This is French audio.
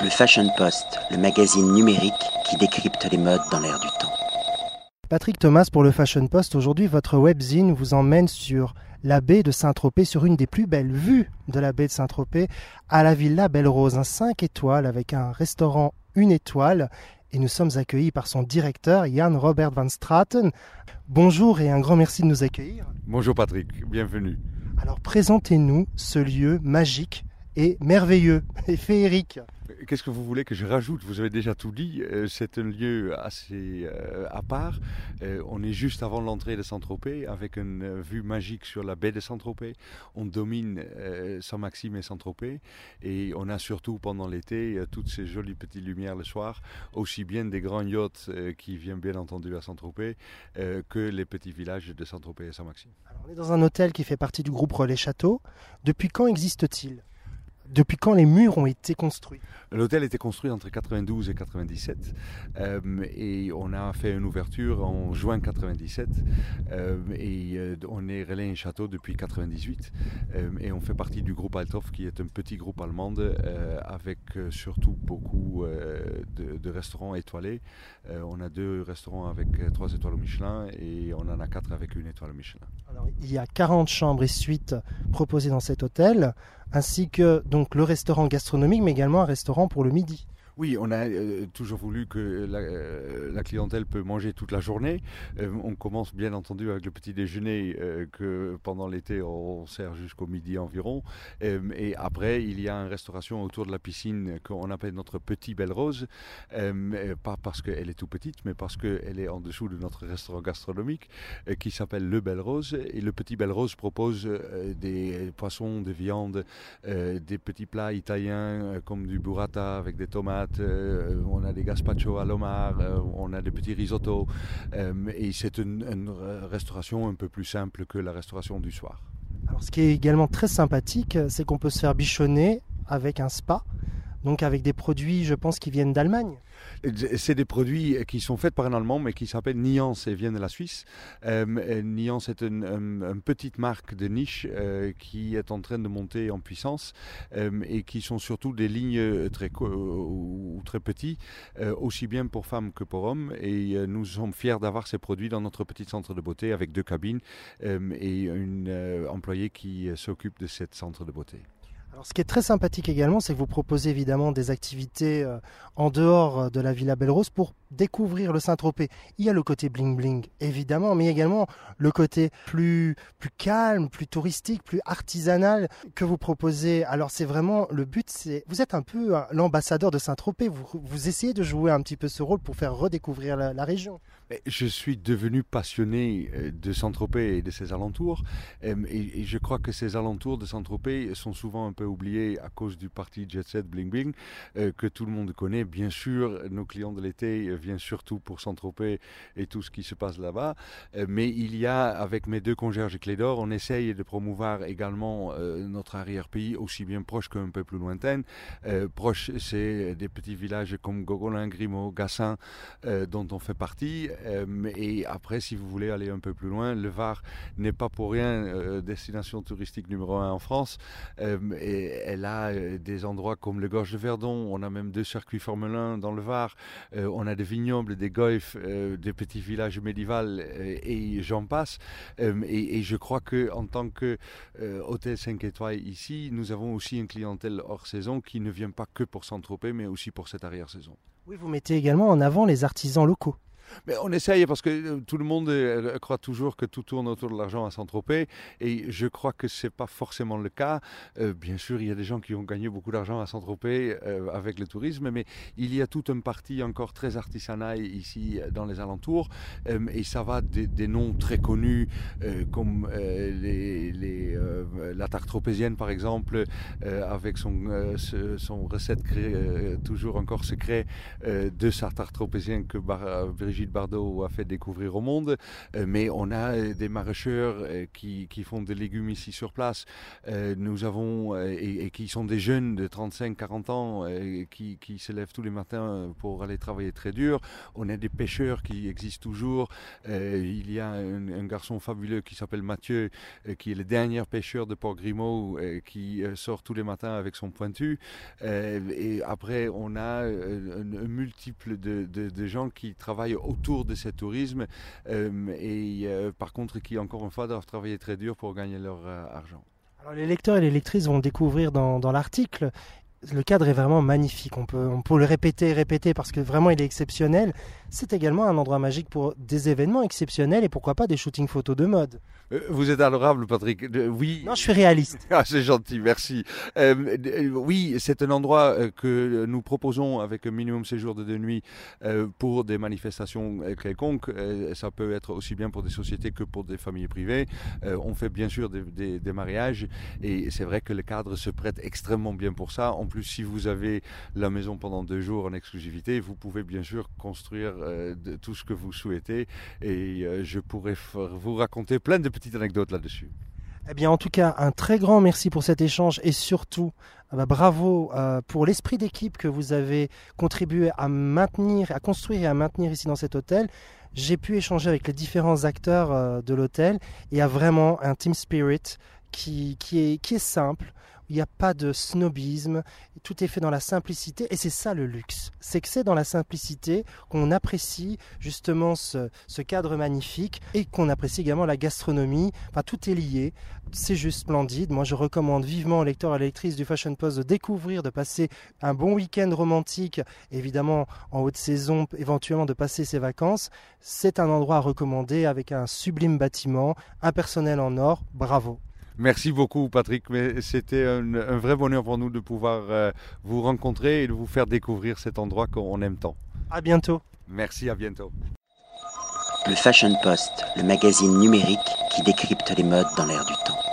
Le Fashion Post, le magazine numérique qui décrypte les modes dans l'air du temps. Patrick Thomas pour le Fashion Post. Aujourd'hui, votre webzine vous emmène sur la baie de Saint-Tropez, sur une des plus belles vues de la baie de Saint-Tropez, à la Villa Belle Rose, un 5 étoiles avec un restaurant une étoile. Et nous sommes accueillis par son directeur, Jan Robert van Straten. Bonjour et un grand merci de nous accueillir. Bonjour Patrick, bienvenue. Alors présentez-nous ce lieu magique et merveilleux et féerique. Qu'est-ce que vous voulez que je rajoute? Vous avez déjà tout dit. Euh, c'est un lieu assez euh, à part. Euh, on est juste avant l'entrée de Saint-Tropez avec une vue magique sur la baie de Saint-Tropez. On domine Saint-Maxime et Saint-Tropez. Et on a surtout pendant l'été toutes ces jolies petites lumières le soir, aussi bien des grands yachts qui viennent bien entendu à Saint-Tropez que les petits villages de Saint-Tropez et Saint-Maxime. on est dans un hôtel qui fait partie du groupe Relais Château. Depuis quand existe-t-il? Depuis quand les murs ont été construits? L'hôtel a été construit entre 92 et 97 euh, et on a fait une ouverture en juin 97 euh, et euh, on est relais et château depuis 98 et on fait partie du groupe Althoff qui est un petit groupe allemand avec surtout beaucoup de, restaurants étoilés. on a deux restaurants avec trois étoiles au Michelin et on en a quatre avec une étoile au Michelin. Alors, il y a 40 chambres et suites proposées dans cet hôtel ainsi que donc le restaurant gastronomique, mais également un restaurant pour le midi. Oui, on a euh, toujours voulu que euh, la, clientèle peut manger toute la journée. Euh, on commence bien entendu avec le petit déjeuner que pendant l'été on sert jusqu'au midi environ. et après, il y a une restauration autour de la piscine qu'on appelle notre Petit Belle Rose. pas parce qu'elle est tout petite, mais parce qu'elle est en dessous de notre restaurant gastronomique qui s'appelle Le Belle Rose. Et le Petit Belle Rose propose des poissons, des viandes, des petits plats italiens comme du burrata avec des tomates euh, on a des gazpacho à l'omar, euh, on a des petits risottos. Euh, et c'est une, restauration un peu plus simple que la restauration du soir. Alors, ce qui est également très sympathique, c'est qu'on peut se faire bichonner avec un spa, donc avec des produits, je pense, qui viennent d'Allemagne. C'est des produits qui sont faits par un Allemand, mais qui s'appellent Niance et viennent de la Suisse. Euh, Niance est une, petite marque de niche euh, qui est en train de monter en puissance euh, et qui sont surtout des lignes très, ou très aussi bien pour femmes que pour hommes. Et nous sommes fiers d'avoir ces produits dans notre petit centre de beauté avec deux cabines et une employée qui s'occupe de ce centre de beauté ce qui est très sympathique également, c'est que vous proposez évidemment des activités euh, en dehors euh, de la Villa Belle Rose pour découvrir le Saint-Tropez. Il y a le côté bling bling, évidemment, mais également le côté plus, plus calme, plus touristique, plus artisanal que vous proposez. Alors c'est vraiment le but, c'est vous êtes un peu euh, l'ambassadeur de Saint-Tropez. Vous, vous essayez de jouer un petit peu ce rôle pour faire redécouvrir la, région. Je suis devenu passionné de Saint-Tropez et de ses alentours, et je crois que ces alentours de Saint-Tropez sont souvent un oublié à cause du parti Jet Set Bling Bling, euh, que tout le monde connaît. Bien sûr, nos clients de l'été viennent surtout pour s'entroper et tout ce qui se passe là-bas. Euh, mais il y a, avec mes deux congèrges Clé d'Or, on essaye de promouvoir également euh, notre arrière-pays, aussi bien proche qu'un peu plus lointain. proche, c'est des petits villages comme Gogolin, Grimaud, Gassin, dont on fait partie. et après, si vous voulez aller un peu plus loin, le Var n'est pas pour rien destination touristique numéro un en France. et elle a euh, des endroits comme le Gorge de Verdon, on a même deux circuits Formule 1 dans le Var, euh, on a des vignobles, des golfs, euh, des petits villages médiévaux et j'en passe. Et, je crois que en tant que hôtel 5 étoiles ici, nous avons aussi une clientèle hors saison qui ne vient pas que pour s'entroper, mais aussi pour cette arrière-saison. Oui, vous mettez également en avant les artisans locaux. Mais on essaye parce que euh, tout le monde euh, croit toujours que tout tourne autour de l'argent à Saint-Tropez et je crois que ce n'est pas forcément le cas. Euh, bien sûr, il y a des gens qui ont gagné beaucoup d'argent à Saint-Tropez avec le tourisme, mais il y a toute une partie encore très artisanale ici dans les alentours et ça va des, noms très connus comme la tarte tropézienne par exemple avec son, son recette toujours encore secret de sa tarte tropézienne que Brigitte Brigitte Bardot a fait découvrir au monde, mais on a des maraîcheurs qui, qui, font des légumes ici sur place. nous avons, et, qui sont des jeunes de 35-40 ans qui, qui, se lèvent tous les matins pour aller travailler très dur. On a des pêcheurs qui existent toujours. il y a un, garçon fabuleux qui s'appelle Mathieu, qui est le dernier pêcheur de Port-Grimaud, qui sort tous les matins avec son pointu. et après, on a un, multiple de, de, gens qui travaillent autour de ce tourisme et par contre qui, encore une fois, doivent travailler très dur pour gagner leur argent. Alors, les lecteurs et les lectrices vont découvrir dans, dans l'article le cadre est vraiment magnifique. On peut, on peut le répéter et répéter parce que vraiment il est exceptionnel. C'est également un endroit magique pour des événements exceptionnels et pourquoi pas des shootings photos de mode. Euh, vous êtes adorable, Patrick. oui. Non, je suis réaliste. Ah, c'est gentil, merci. Euh, oui, c'est un endroit euh, que nous proposons avec un minimum séjour de deux nuits pour des manifestations quelconques. ça peut être aussi bien pour des sociétés que pour des familles privées. on fait bien sûr des, des mariages et c'est vrai que le cadre se prête extrêmement bien pour ça. En plus, si vous avez la maison pendant deux jours en exclusivité, vous pouvez bien sûr construire euh, tout ce que vous souhaitez et euh, je pourrais vous raconter plein de petites anecdotes là-dessus. Eh bien, en tout cas, un très grand merci pour cet échange et surtout, ah bah, bravo euh, pour l'esprit d'équipe que vous avez contribué à maintenir, à construire et à maintenir ici dans cet hôtel. J'ai pu échanger avec les différents acteurs de l'hôtel et il y a vraiment un team spirit qui est simple, il n'y a pas de snobisme, tout est fait dans la simplicité et c'est ça le luxe. C'est que c'est dans la simplicité qu'on apprécie justement ce, cadre magnifique et qu'on apprécie également la gastronomie. Enfin, tout est lié, c'est juste splendide. Moi, je recommande vivement aux lecteurs et lectrices du Fashion Post de découvrir, de passer un bon week-end romantique, évidemment en haute saison, éventuellement de passer ses vacances. C'est un endroit à recommander avec un sublime bâtiment, un personnel en or. Bravo. Merci beaucoup, Patrick. Mais c'était un, vrai bonheur pour nous de pouvoir euh, vous rencontrer et de vous faire découvrir cet endroit qu'on aime tant. À bientôt. Merci, à bientôt. Le Fashion Post, le magazine numérique qui décrypte les modes dans l'air du temps.